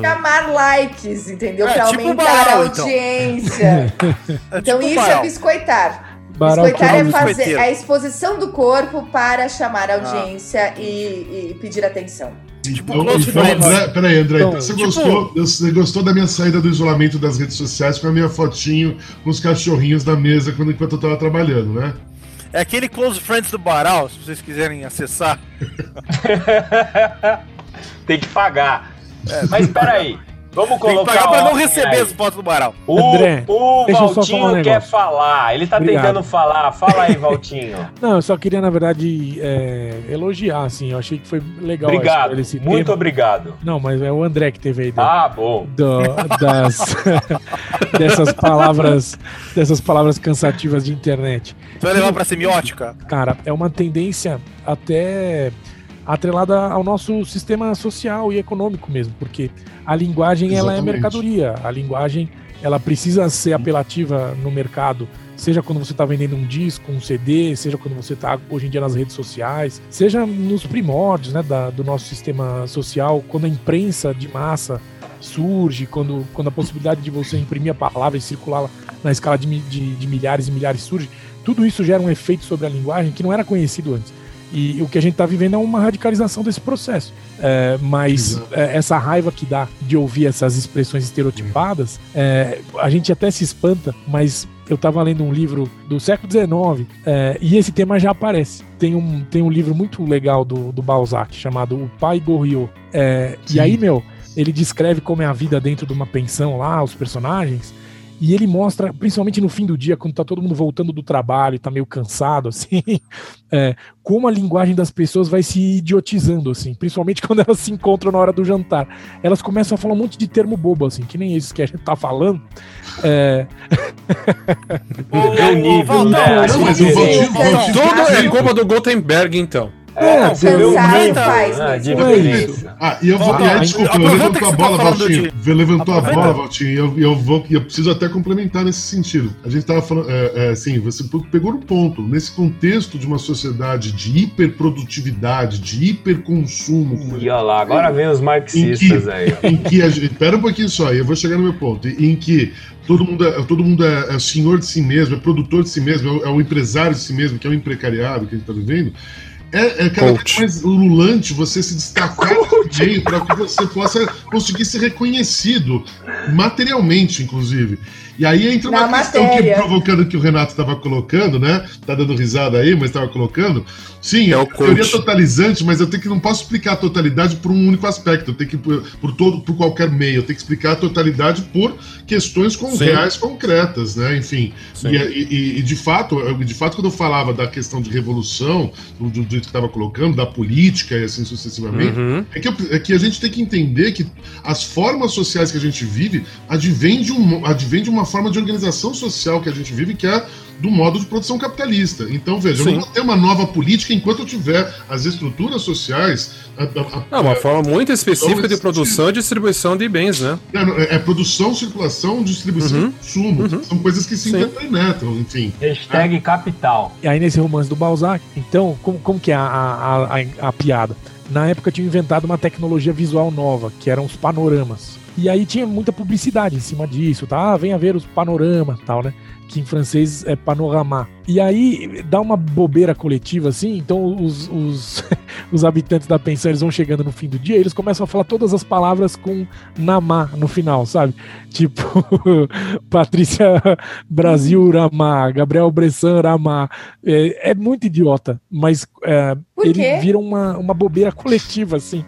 pra chamar likes, entendeu? É, pra tipo aumentar Baral, a então. audiência. [laughs] É Então tipo isso Baral. é biscoitar. Baral biscoitar é é fazer a exposição do corpo para chamar Ah. audiência e, e pedir atenção. Tipo Então, então. André, peraí, André, Então, então você, tipo- gostou, você gostou da minha saída do isolamento das redes sociais com a minha fotinho com os cachorrinhos na mesa quando, enquanto eu tava trabalhando, né? É aquele Close Friends do Baral, se vocês quiserem acessar. [laughs] Tem que pagar. Mas peraí, vamos Tem que colocar. pagar pra não receber aí. as fotos do Baral. O, André, o deixa eu só Valtinho falar um quer falar. Ele tá Obrigado. tentando falar. Fala aí, Valtinho. [laughs] Não, eu só queria, na verdade, é, elogiar, assim. Eu achei que foi legal obrigado. desse Muito tema. obrigado. Não, mas é o André que teve a ideia. Ah, bom. do- das, [laughs] dessas palavras dessas palavras cansativas de internet. Você vai levar pra semiótica? Cara, é uma tendência até atrelada ao nosso sistema social e econômico mesmo, porque a linguagem ela é Exatamente. mercadoria, a linguagem ela precisa ser apelativa no mercado, seja quando você está vendendo um disco, um CD, seja quando você está hoje em dia nas redes sociais, seja nos primórdios né, da- do nosso sistema social, quando a imprensa de massa surge, quando, quando a possibilidade de você imprimir a palavra e circulá-la na escala de, de- de milhares e milhares surge, tudo isso gera um efeito sobre a linguagem que não era conhecido antes. E o que a gente está vivendo é uma radicalização desse processo. É, mas é, essa raiva que dá de ouvir essas expressões estereotipadas, é, a gente até se espanta, mas eu estava lendo um livro do século XIX é, e esse tema já aparece. Tem um, tem um livro muito legal do, do Balzac chamado O Pai Goriot. É, e aí, meu, ele descreve como é a vida dentro de uma pensão lá, os personagens. E ele mostra, principalmente no fim do dia, quando tá todo mundo voltando do trabalho e tá meio cansado, [laughs] assim, é, como a linguagem das pessoas vai se idiotizando, assim, principalmente [laughs] quando elas se encontram na hora do jantar. Elas começam a falar um monte de termo bobo, assim, que nem esses que a gente tá falando. É, o né? O Valtinho- sim, Valtinho- Tudo é culpa do Gutenberg, então. É, não, você vê o Cansado nível faz É diferença. Ah, e eu vou. Valtão, E aí, desculpa, eu aproveita levantou que a tá bola, Valtinho. de- levantou a bola, Valtinho. e Eu, eu vou. Eu preciso até complementar nesse sentido. A gente tava falando. É, é, assim, você pegou no ponto. Nesse contexto de uma sociedade de hiperprodutividade, de hiperconsumo, E olha lá, agora vem os marxistas aí. ó. em que a gente. Pera um pouquinho só, eu vou chegar no meu ponto. Em que todo mundo é, todo mundo é, é senhor de si mesmo, é produtor de si mesmo, é o, é o empresário de si mesmo, que é o emprecariado que a gente está vivendo. É, é cada vez mais ululante você se destacar [laughs] meio para que você possa conseguir ser reconhecido, materialmente, inclusive. E aí entra uma Na questão que, matéria. provocando que o Renato estava colocando, né? Tá dando risada aí, mas estava colocando. Sim, É o teoria totalizante, mas eu tenho que não posso explicar a totalidade por um único aspecto. Eu tenho que por, por todo, por qualquer meio. Eu tenho que explicar a totalidade por questões com, Sim. reais concretas, né? Enfim. E, e- e, de fato, eu- de fato, quando eu falava da questão de revolução, do, do jeito que estava colocando, da política e assim sucessivamente, Uhum. é que, eu- é que a gente tem que entender que as formas sociais que a gente vive advêm de, um, advém de uma forma de organização social que a gente vive, que é do modo de produção capitalista. Então, veja, eu Sim. não vou ter uma nova política enquanto eu tiver as estruturas sociais. a- a- a- É uma forma muito específica de produção e distribuição de bens, né? é, é- é produção, circulação, distribuição Uhum. e consumo. Uhum. São coisas que se Sim. interpenetram, enfim. Hashtag capital. E aí nesse romance do Balzac, então, como, como que é a, a, a, a piada? Na época tinha inventado uma tecnologia visual nova, que eram os panoramas. E aí tinha muita publicidade em cima disso, tá? Ah, venha ver os panoramas, tal, né? Que em francês é panorama. E aí dá uma bobeira coletiva assim, então os, os, [laughs] os habitantes da pensão eles vão chegando no fim do dia, eles começam a falar todas as palavras com namá no final, sabe? Tipo, [laughs] Patrícia Brasil Ramá, Gabriel Bressan Ramá. É, é muito idiota, mas é, ele vira uma, uma bobeira coletiva, assim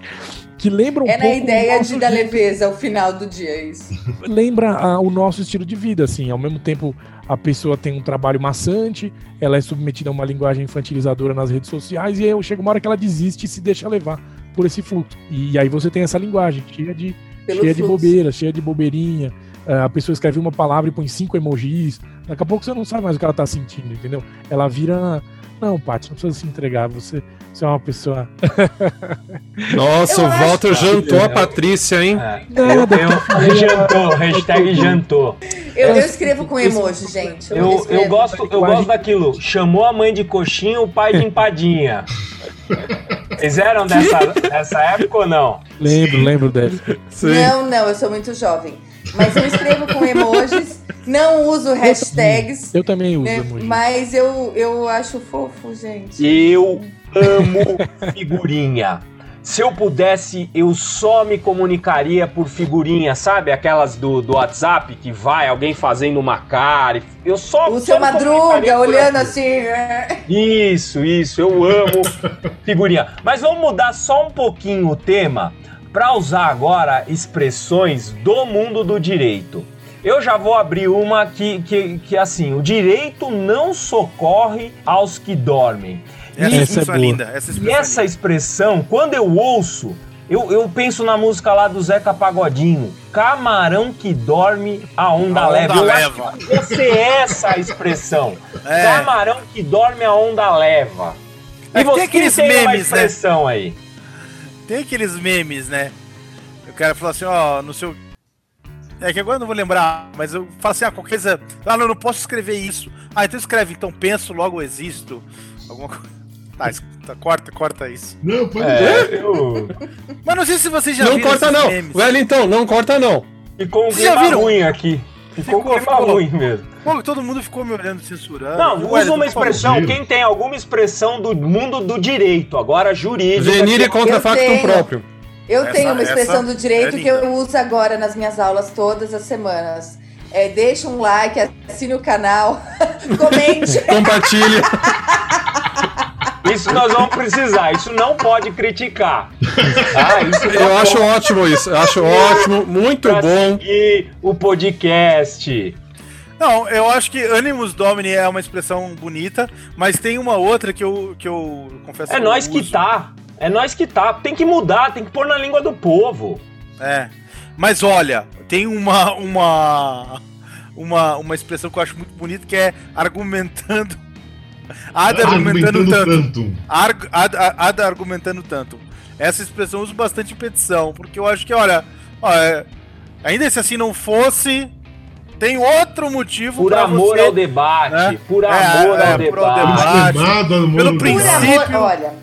que lembra um é pouco. É na ideia de dar leveza ao final do dia, é isso. Lembra a, o nosso estilo de vida, assim. Ao mesmo tempo, a pessoa tem um trabalho maçante, ela é submetida a uma linguagem infantilizadora nas redes sociais, e aí chega uma hora que ela desiste e se deixa levar por esse fluxo. E aí você tem essa linguagem cheia de, cheia de bobeira, cheia de bobeirinha. É, a pessoa escreve uma palavra e põe cinco emojis. Daqui a pouco você não sabe mais o que ela tá sentindo, entendeu? Ela vira. Não, Paty, não precisa se entregar. Você, você é uma pessoa. [laughs] Nossa, eu o Walter acho... jantou a Patrícia, hein? É. Nada, eu, eu, jantou, hashtag jantou. Eu, eu escrevo com emoji, gente. Eu, eu, eu gosto, eu gosto daquilo. Chamou a mãe de coxinha, o pai de empadinha. Fizeram dessa, dessa época ou não? Lembro, lembro dessa. Não, não, eu sou muito jovem. Mas eu escrevo com emojis, não uso hashtags. Eu também uso né? Mas eu, eu acho fofo, gente. Eu amo figurinha. Se eu pudesse, eu só me comunicaria por figurinha, sabe? Aquelas do, do WhatsApp que vai alguém fazendo uma cara. Eu só. O seu Madruga olhando assim. É. Isso, isso. Eu amo figurinha. Mas vamos mudar só um pouquinho o tema para usar agora expressões do mundo do direito. Eu já vou abrir uma que, que, que assim, o direito não socorre aos que dormem. Essa, essa é, é linda. Essa expressão, e essa é expressão, quando eu ouço, eu, eu penso na música lá do Zeca Pagodinho. Camarão que dorme, a onda, a onda leva. leva. Eu acho que é essa expressão. [laughs] É. Camarão que dorme, a onda leva. E é, você tem aqueles tem memes, uma né? expressão né? aí? Tem aqueles memes, né? O cara falou assim, ó, no seu. É que agora eu não vou lembrar, mas eu falo assim, ah, qualquer coisa. Ah, não, eu não posso escrever isso. Ah, então escreve, então penso, logo existo. Alguma coisa. [laughs] Tá, corta, corta isso. Não, pode é, eu... Mas não sei se vocês já não viram corta não. Memes. Wellington, não corta não. Ficou um clima ruim aqui. Ficou, ficou um clima ficou. ruim mesmo. Pô, todo mundo ficou me olhando censurando. Não, usa uma expressão. Quem tem alguma expressão do mundo do direito, agora jurídico. Venire contra facto próprio. Eu essa, tenho uma expressão do direito é que eu uso agora nas minhas aulas todas as semanas. É, deixa um like, assine o canal, [laughs] comente. Compartilhe. [laughs] Isso nós vamos precisar, isso não pode criticar. [laughs] Tá? eu acho ótimo isso, eu acho ótimo, muito pra bom. E o podcast. Não, eu acho que Animus Domini é uma expressão bonita, mas tem uma outra que eu, que eu confesso É que nós que tá. É nós que tá. Tem que mudar, tem que pôr na língua do povo. É. Mas olha, tem uma uma uma, uma expressão que eu acho muito bonita que é argumentando Ada argumentando, argumentando tanto. Arg, ada, ada, argumentando tanto. Essa expressão eu uso bastante em petição, porque eu acho que, olha, olha ainda se assim não fosse, tem outro motivo Por amor você, ao debate. Né? Por amor é, ao é, debate. debate. Pelo princípio. Por amor, olha,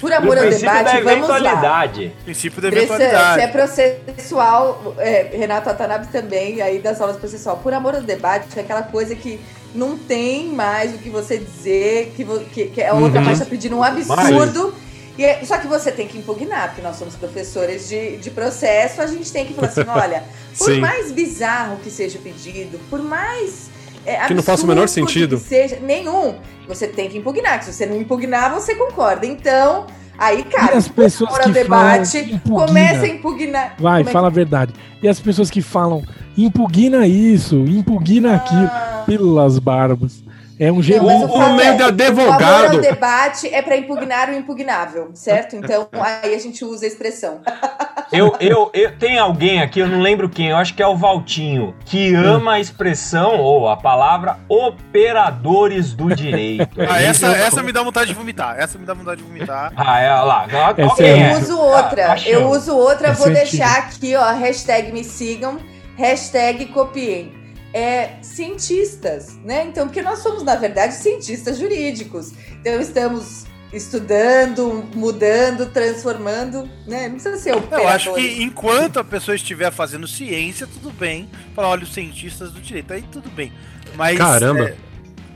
por amor ao debate, vamos lá. Princípio da eventualidade. Se é processual, é, Renato Atanabe também, aí das aulas processual. Por amor ao debate, é aquela coisa que não tem mais o que você dizer, que, que, que a outra uhum. parte está pedindo um absurdo. E é, só que você tem que impugnar, porque nós somos professores de, de processo, a gente tem que falar assim, [laughs] olha, por mais bizarro que seja o pedido, por mais é, que não faça o menor sentido. seja, nenhum, você tem que impugnar. Se você não impugnar, você concorda. Então, aí, cara, e as pessoas que debate, falam, começa a impugnar. Vai, é fala que... a verdade. E as pessoas que falam, impugna isso, impugna ah. aquilo, pelas barbas. É um jeito. O, meio de advogado. O debate é para impugnar o impugnável, certo? Então [laughs] aí a gente usa a expressão. [laughs] Eu, eu, eu tem alguém aqui, eu não lembro quem, eu acho que é o Valtinho, que ama a expressão ou a palavra operadores do [laughs] direito. Ah, essa, essa me dá vontade de vomitar. Essa me dá vontade de vomitar. Ah, é lá. eu é. uso outra. Ah, eu uso outra, vou é deixar aqui, ó. Hashtag me sigam, hashtag copiem é, cientistas, né? Então, porque nós somos, na verdade, cientistas jurídicos. Então, estamos estudando, mudando, transformando, né? Não precisa ser o Eu acho que enquanto a pessoa estiver fazendo ciência, tudo bem. Falar, olha, os cientistas do direito, aí tudo bem. Mas. Caramba!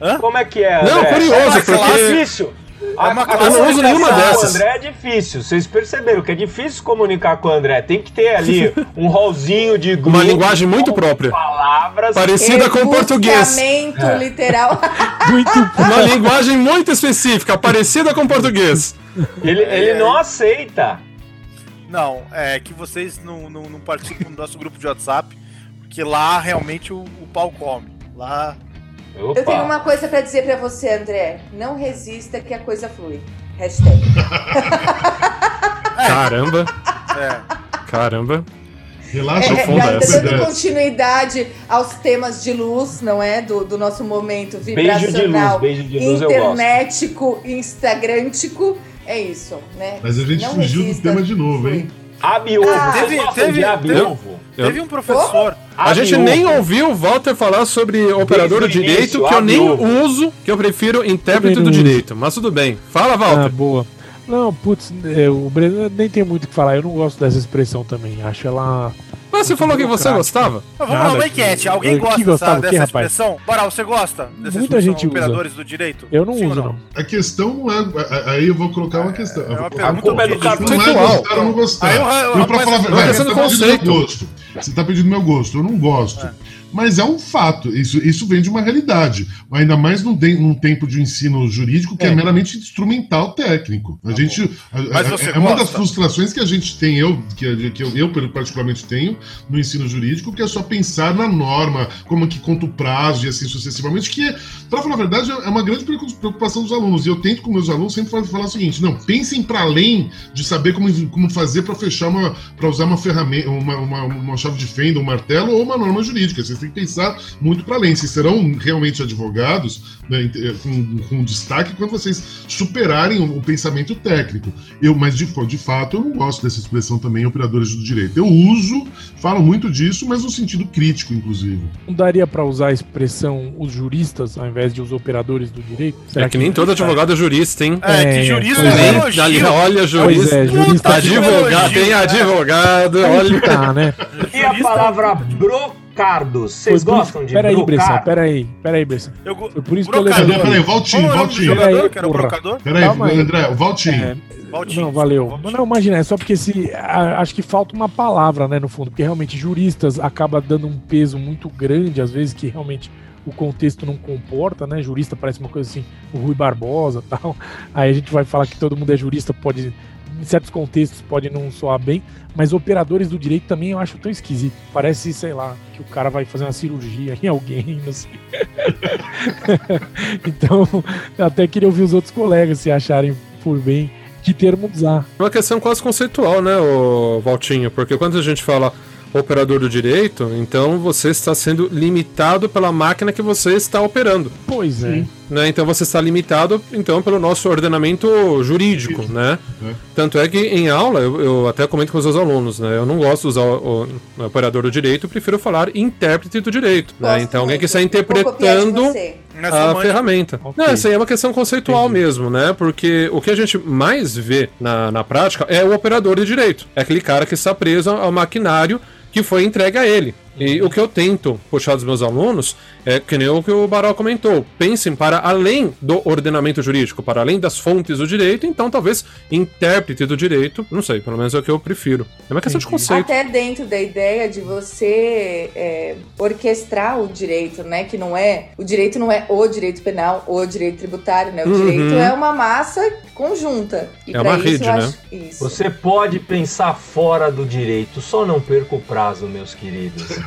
É... Como é que é? Não, curioso, é, porque... Difícil. A, uma a classe- eu não uso nenhuma comunicação com dessas. O André é difícil. Vocês perceberam que é difícil comunicar com o André. Tem que ter ali [laughs] um rolzinho de Uma linguagem muito própria. palavras. Parecida com o português. Rebuscamento É. literal. [laughs] Muito Uma linguagem muito específica, parecida com o português. Ele, ele não aceita. Não, é que vocês não, não, não participam do nosso grupo de WhatsApp, porque lá realmente o, o pau come. Lá. Opa. Eu tenho uma coisa pra dizer pra você, André. Não resista que a coisa flui. Hashtag. [laughs] Caramba, É. caramba. Relaxa, É, Profunda ainda essa. dando continuidade aos temas de luz, não é? Do, do nosso momento Beijo de luz, vibracional, beijo de luz eu gosto. internetico, instagrantico. É isso, né? Mas a gente Não fugiu do resista, tema de novo, hein? Abiovo. Ah, teve- teve- de abiovo? Eu- Teve um professor. A gente Abiovo. nem ouviu o Walter falar sobre operador do direito, início, que eu nem abiovo. uso, que eu prefiro intérprete Também do direito. Mas tudo bem. Fala, Ah, Walter. boa. Não, putz, é, o Breno nem tem muito o que falar. Eu não gosto dessa expressão também. Acho ela. Mas você falou que você gostava. Mas vamos lá, uma enquete. Alguém que gosta gostava dessa, rapaz? expressão? Baral, você gosta dessa Muita expressão, gente usa. operadores do direito? Eu não Sim uso, não. A questão não é. a- Aí eu vou colocar uma questão. É uma pergunta é cartão Não é gostar ou não gostar. Aí eu- eu- Eu, pra rapaz, falar a eu- verdade, eu- você eu- tá pedindo meu gosto. Você tá pedindo meu gosto. Eu não gosto. Mas é um fato. Isso, isso vem de uma realidade. Ainda mais num, de- num tempo de ensino jurídico que é, É. meramente instrumental técnico. A gente. a- a- é uma das frustrações que a gente tem, eu, que, que eu, eu particularmente tenho, no ensino jurídico, que é só pensar na norma, como que conta o prazo e assim sucessivamente, que, pra falar a verdade, é uma grande preocupação dos alunos. E eu tento com meus alunos sempre falar, falar o seguinte: não, pensem para além de saber como, como fazer para fechar uma. para usar uma ferramenta, uma, uma, uma chave de fenda, um martelo ou uma norma jurídica. Vocês têm que pensar muito para além. Vocês serão realmente advogados né, com, com destaque quando vocês superarem o, o pensamento técnico. Eu, mas de, de fato eu não gosto dessa expressão também, operadores do direito. Eu uso, falo muito disso, mas no sentido crítico, inclusive. Não daria pra usar a expressão os juristas ao invés de os operadores do direito? É que nem todo advogado é jurista, hein? É, É, que jurista é é. Ali, olha, jurista. é, jurista. Advogado, tem advogado, olha. que tá, né? [laughs] E a palavra brocardo? Vocês gostam de Peraí, Bressan, brocar? peraí, peraí, Bressan. Eu Foi por isso que eu levantei. Peraí, Valtinho, Valtinho. jogador Peraí, que era o porra. brocador? Peraí, aí. André, Valtinho. É, Valtinho. não, valeu. Valtinho. Não, imagina, é só porque se. a- acho que falta uma palavra, né, no fundo. Porque realmente juristas acaba dando um peso muito grande, às vezes, que realmente o contexto não comporta, né? Jurista parece uma coisa assim, o Rui Barbosa tal. Aí a gente vai falar que todo mundo é jurista, pode. Em certos contextos pode não soar bem, mas operadores do direito também eu acho tão esquisito. Parece, sei lá, que o cara vai fazer uma cirurgia em alguém, não sei. [laughs] então, eu até queria ouvir os outros colegas se acharem por bem que termo usar. É uma questão quase conceitual, né, o Valtinho? Porque quando a gente fala operador do direito, então você está sendo limitado pela máquina que você está operando. Pois é. Né? Então você está limitado então pelo nosso ordenamento jurídico, né? É. Tanto é que em aula eu, eu até comento com os meus alunos, né? Eu não gosto de usar o, o operador do direito, eu prefiro falar intérprete do direito, né? Então alguém que está interpretando a ferramenta. Ok. Não, essa aí é uma questão conceitual Entendi. mesmo, né? Porque o que a gente mais vê na, na prática é o operador de direito. É aquele cara que está preso ao maquinário que foi entregue a ele. E o que eu tento puxar dos meus alunos é que nem o que o Baral comentou. Pensem para além do ordenamento jurídico, para além das fontes do direito, então talvez intérprete do direito, não sei, pelo menos é o que eu prefiro. É uma questão de Entendi. conceito. Até dentro da ideia de você é, orquestrar o direito, né? Que não é. O direito não é o direito penal ou o direito tributário, né? O Uhum. direito é uma massa conjunta. E É pra uma isso rede, eu né? acho- Isso. Você pode pensar fora do direito, só não perca o prazo, meus queridos. [laughs]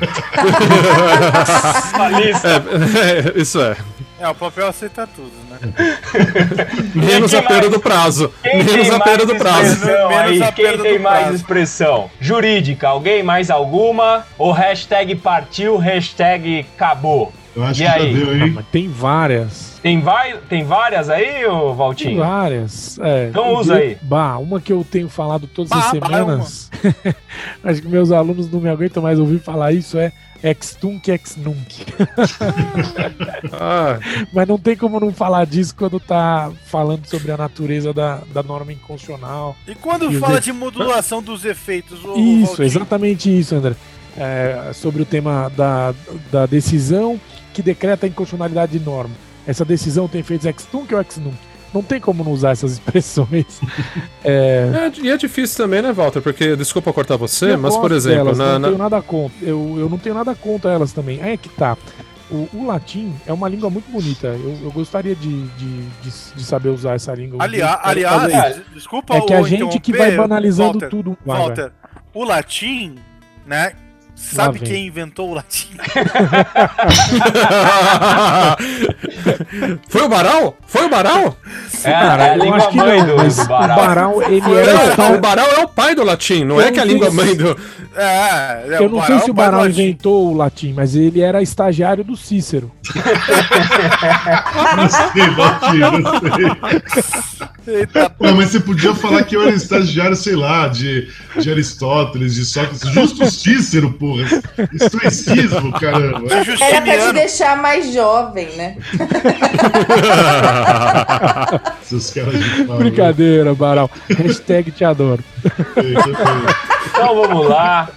Lista. É, é, [laughs] isso é. É, o papel aceita tudo, né? [laughs] Menos a perda mais? do prazo. Quem Menos a perda do prazo. Menos aí? a Quem tem mais prazo. expressão? Jurídica, alguém mais alguma? Ou hashtag partiu, hashtag acabou? Eu acho E que já aí? deu, Ah, hein? mas tem várias. Tem, vai, tem várias aí, ô Tem Valtinho? várias. É, Então usa aí. Bah, uma que eu tenho falado todas Bah, as bah, semanas. [laughs] acho que meus alunos não me aguentam mais ouvir falar isso. É ex tunc ex nunc. [laughs] Ah, Mas não tem como não falar disso quando tá falando sobre a natureza da, da norma inconstitucional. E quando E fala de modulação dos efeitos, Isso, Valtinho? exatamente isso, André. É, sobre o tema da, da decisão que decreta a inconstitucionalidade de norma. Essa decisão tem efeitos ex tunc ou ex nunc? não tem como não usar essas [laughs] expressões. é... é... e é difícil também, né, Walter? Porque, desculpa cortar você, eu mas, por exemplo... Delas, na, não tenho nada contra. Eu, eu não tenho nada contra elas também. Aí é que tá. O, o, latim é uma língua muito bonita. Eu, eu gostaria de, de, de, de, saber usar essa língua. Aliás, aliás desculpa É que a gente que vai banalizando Walter, tudo. Walter, o latim, né? Sabe quem inventou o latim? [laughs] Foi o Baral? Foi o Baral? É, cara, é a língua mãe não, do, do Baral. O Baral, ele era. Não, o Baral é o pai do latim, não eu é que a língua mãe do. É, é eu não sei se o Baral inventou o latim, mas ele era estagiário do Cícero. não sei, latim, não sei. Eita, Pô, mas você podia falar que eu era estagiário, sei lá, de, de Aristóteles, de Sócrates, justo Cícero, porra. Estoicismo, caramba. Era pra te deixar mais jovem, né? [laughs] Seus caras de pau, Brincadeira, Baral. Hashtag te adoro. Então vamos lá.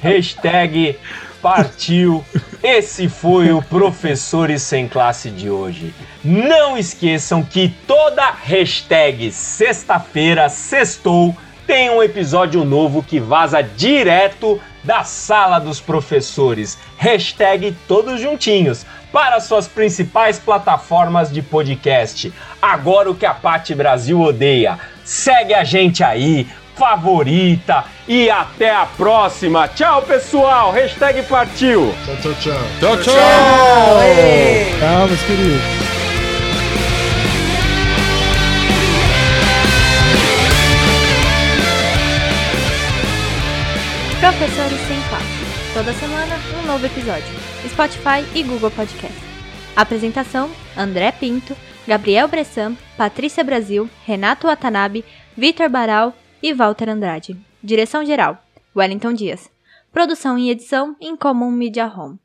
Hashtag partiu. Esse foi o Professores Sem Classe de hoje. Não esqueçam que toda hashtag sexta-feira, sextou, tem um episódio novo que vaza direto da sala dos professores. Hashtag todos juntinhos para suas principais plataformas de podcast. Agora o que a Pati Brasil odeia. Segue a gente aí, favorita e até a próxima. Tchau, pessoal. Hashtag partiu. Tchau, tchau, tchau. Tchau, tchau. Tchau, tchau meus queridos. Professores Sem Classe. Toda semana, um novo episódio. Spotify e Google Podcast. Apresentação: André Pinto, Gabriel Bressan, Patrícia Brasil, Renato Watanabe, Vitor Baral e Walter Andrade. Direção-geral: Wellington Dias. Produção e edição em Common Media Home.